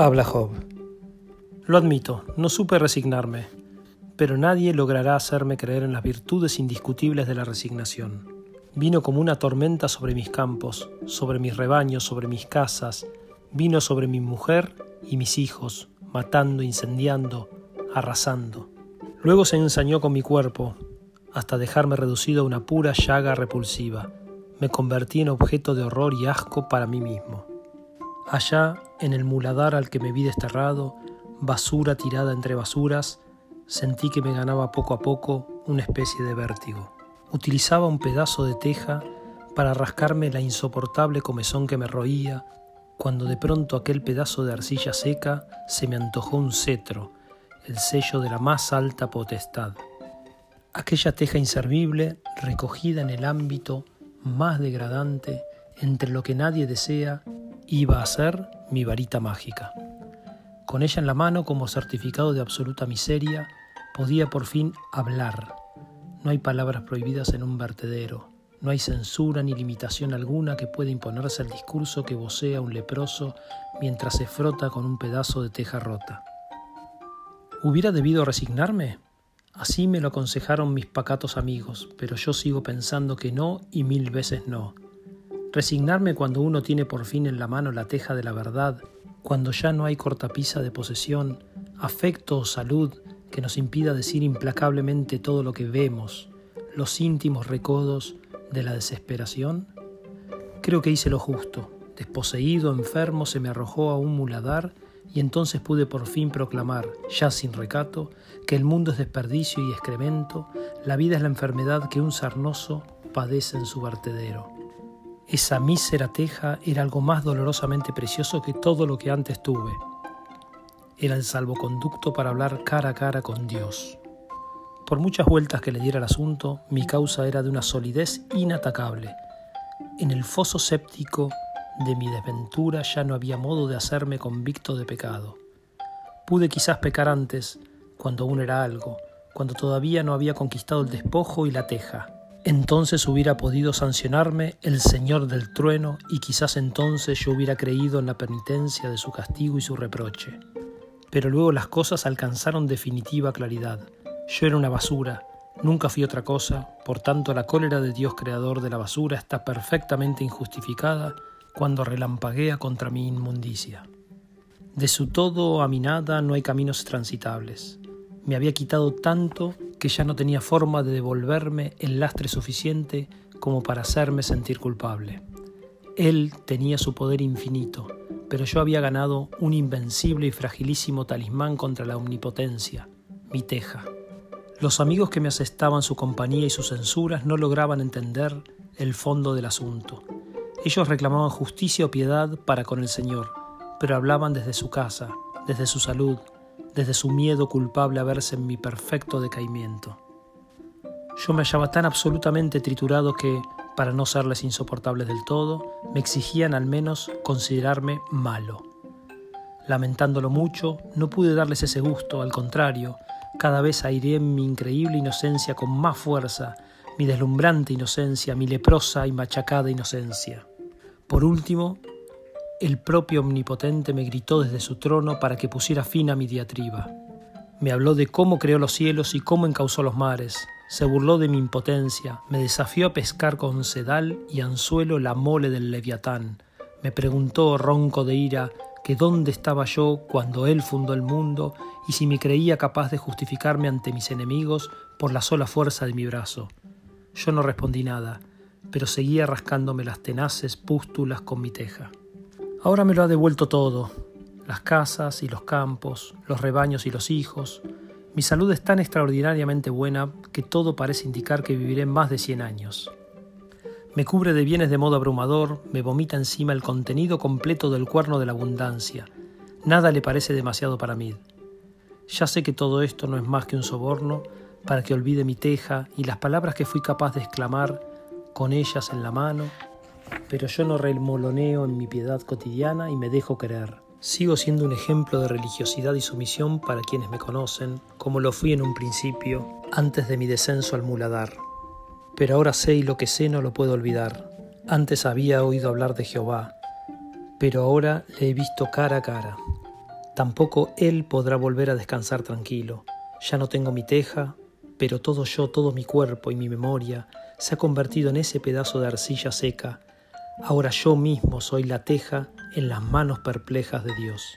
Habla Job. Lo admito, no supe resignarme, pero nadie logrará hacerme creer en las virtudes indiscutibles de la resignación. Vino como una tormenta sobre mis campos, sobre mis rebaños, sobre mis casas, vino sobre mi mujer y mis hijos, matando, incendiando, arrasando. Luego se ensañó con mi cuerpo, hasta dejarme reducido a una pura llaga repulsiva. Me convertí en objeto de horror y asco para mí mismo. Allá, en el muladar al que me vi desterrado, basura tirada entre basuras, sentí que me ganaba poco a poco una especie de vértigo. Utilizaba un pedazo de teja para rascarme la insoportable comezón que me roía, cuando de pronto aquel pedazo de arcilla seca se me antojó un cetro, el sello de la más alta potestad. Aquella teja inservible, recogida en el ámbito más degradante, entre lo que nadie desea iba a ser mi varita mágica. Con ella en la mano como certificado de absoluta miseria, podía por fin hablar. No hay palabras prohibidas en un vertedero, no hay censura ni limitación alguna que pueda imponerse al discurso que vocea un leproso mientras se frota con un pedazo de teja rota. ¿Hubiera debido resignarme? Así me lo aconsejaron mis pacatos amigos, pero yo sigo pensando que no y mil veces no. Resignarme cuando uno tiene por fin en la mano la teja de la verdad, cuando ya no hay cortapisa de posesión, afecto o salud que nos impida decir implacablemente todo lo que vemos, los íntimos recodos de la desesperación? Creo que hice lo justo. Desposeído, enfermo, se me arrojó a un muladar y entonces pude por fin proclamar, ya sin recato, que el mundo es desperdicio y excremento, la vida es la enfermedad que un sarnoso padece en su vertedero. Esa mísera teja era algo más dolorosamente precioso que todo lo que antes tuve. Era el salvoconducto para hablar cara a cara con Dios. Por muchas vueltas que le diera el asunto, mi causa era de una solidez inatacable. En el foso séptico de mi desventura ya no había modo de hacerme convicto de pecado. Pude quizás pecar antes, cuando aún era algo, cuando todavía no había conquistado el despojo y la teja, entonces hubiera podido sancionarme el Señor del trueno y quizás entonces yo hubiera creído en la penitencia de su castigo y su reproche. Pero luego las cosas alcanzaron definitiva claridad. Yo era una basura, nunca fui otra cosa, por tanto la cólera de Dios creador de la basura está perfectamente injustificada cuando relampaguea contra mi inmundicia. De su todo a mi nada no hay caminos transitables. Me había quitado tanto que ya no tenía forma de devolverme el lastre suficiente como para hacerme sentir culpable. Él tenía su poder infinito, pero yo había ganado un invencible y fragilísimo talismán contra la omnipotencia, mi teja. Los amigos que me asestaban su compañía y sus censuras no lograban entender el fondo del asunto. Ellos reclamaban justicia o piedad para con el Señor, pero hablaban desde su casa, desde su salud, desde su miedo culpable a verse en mi perfecto decaimiento. Yo me hallaba tan absolutamente triturado que, para no serles insoportables del todo, me exigían al menos considerarme malo. Lamentándolo mucho, no pude darles ese gusto, al contrario, cada vez airé mi increíble inocencia con más fuerza, mi deslumbrante inocencia, mi leprosa y machacada inocencia. Por último, el propio Omnipotente me gritó desde su trono para que pusiera fin a mi diatriba. Me habló de cómo creó los cielos y cómo encauzó los mares. Se burló de mi impotencia, me desafió a pescar con sedal y anzuelo la mole del leviatán. Me preguntó, ronco de ira, que dónde estaba yo cuando él fundó el mundo y si me creía capaz de justificarme ante mis enemigos por la sola fuerza de mi brazo. Yo no respondí nada, pero seguía rascándome las tenaces pústulas con mi teja. Ahora me lo ha devuelto todo, las casas y los campos, los rebaños y los hijos. Mi salud es tan extraordinariamente buena que todo parece indicar que viviré más de 100 años. Me cubre de bienes de modo abrumador, me vomita encima el contenido completo del cuerno de la abundancia. Nada le parece demasiado para mí. Ya sé que todo esto no es más que un soborno para que olvide mi teja y las palabras que fui capaz de exclamar con ellas en la mano pero yo no remoloneo en mi piedad cotidiana y me dejo querer. Sigo siendo un ejemplo de religiosidad y sumisión para quienes me conocen, como lo fui en un principio, antes de mi descenso al muladar. Pero ahora sé y lo que sé no lo puedo olvidar. Antes había oído hablar de Jehová, pero ahora le he visto cara a cara. Tampoco él podrá volver a descansar tranquilo. Ya no tengo mi teja, pero todo yo, todo mi cuerpo y mi memoria se ha convertido en ese pedazo de arcilla seca Ahora yo mismo soy la teja en las manos perplejas de Dios.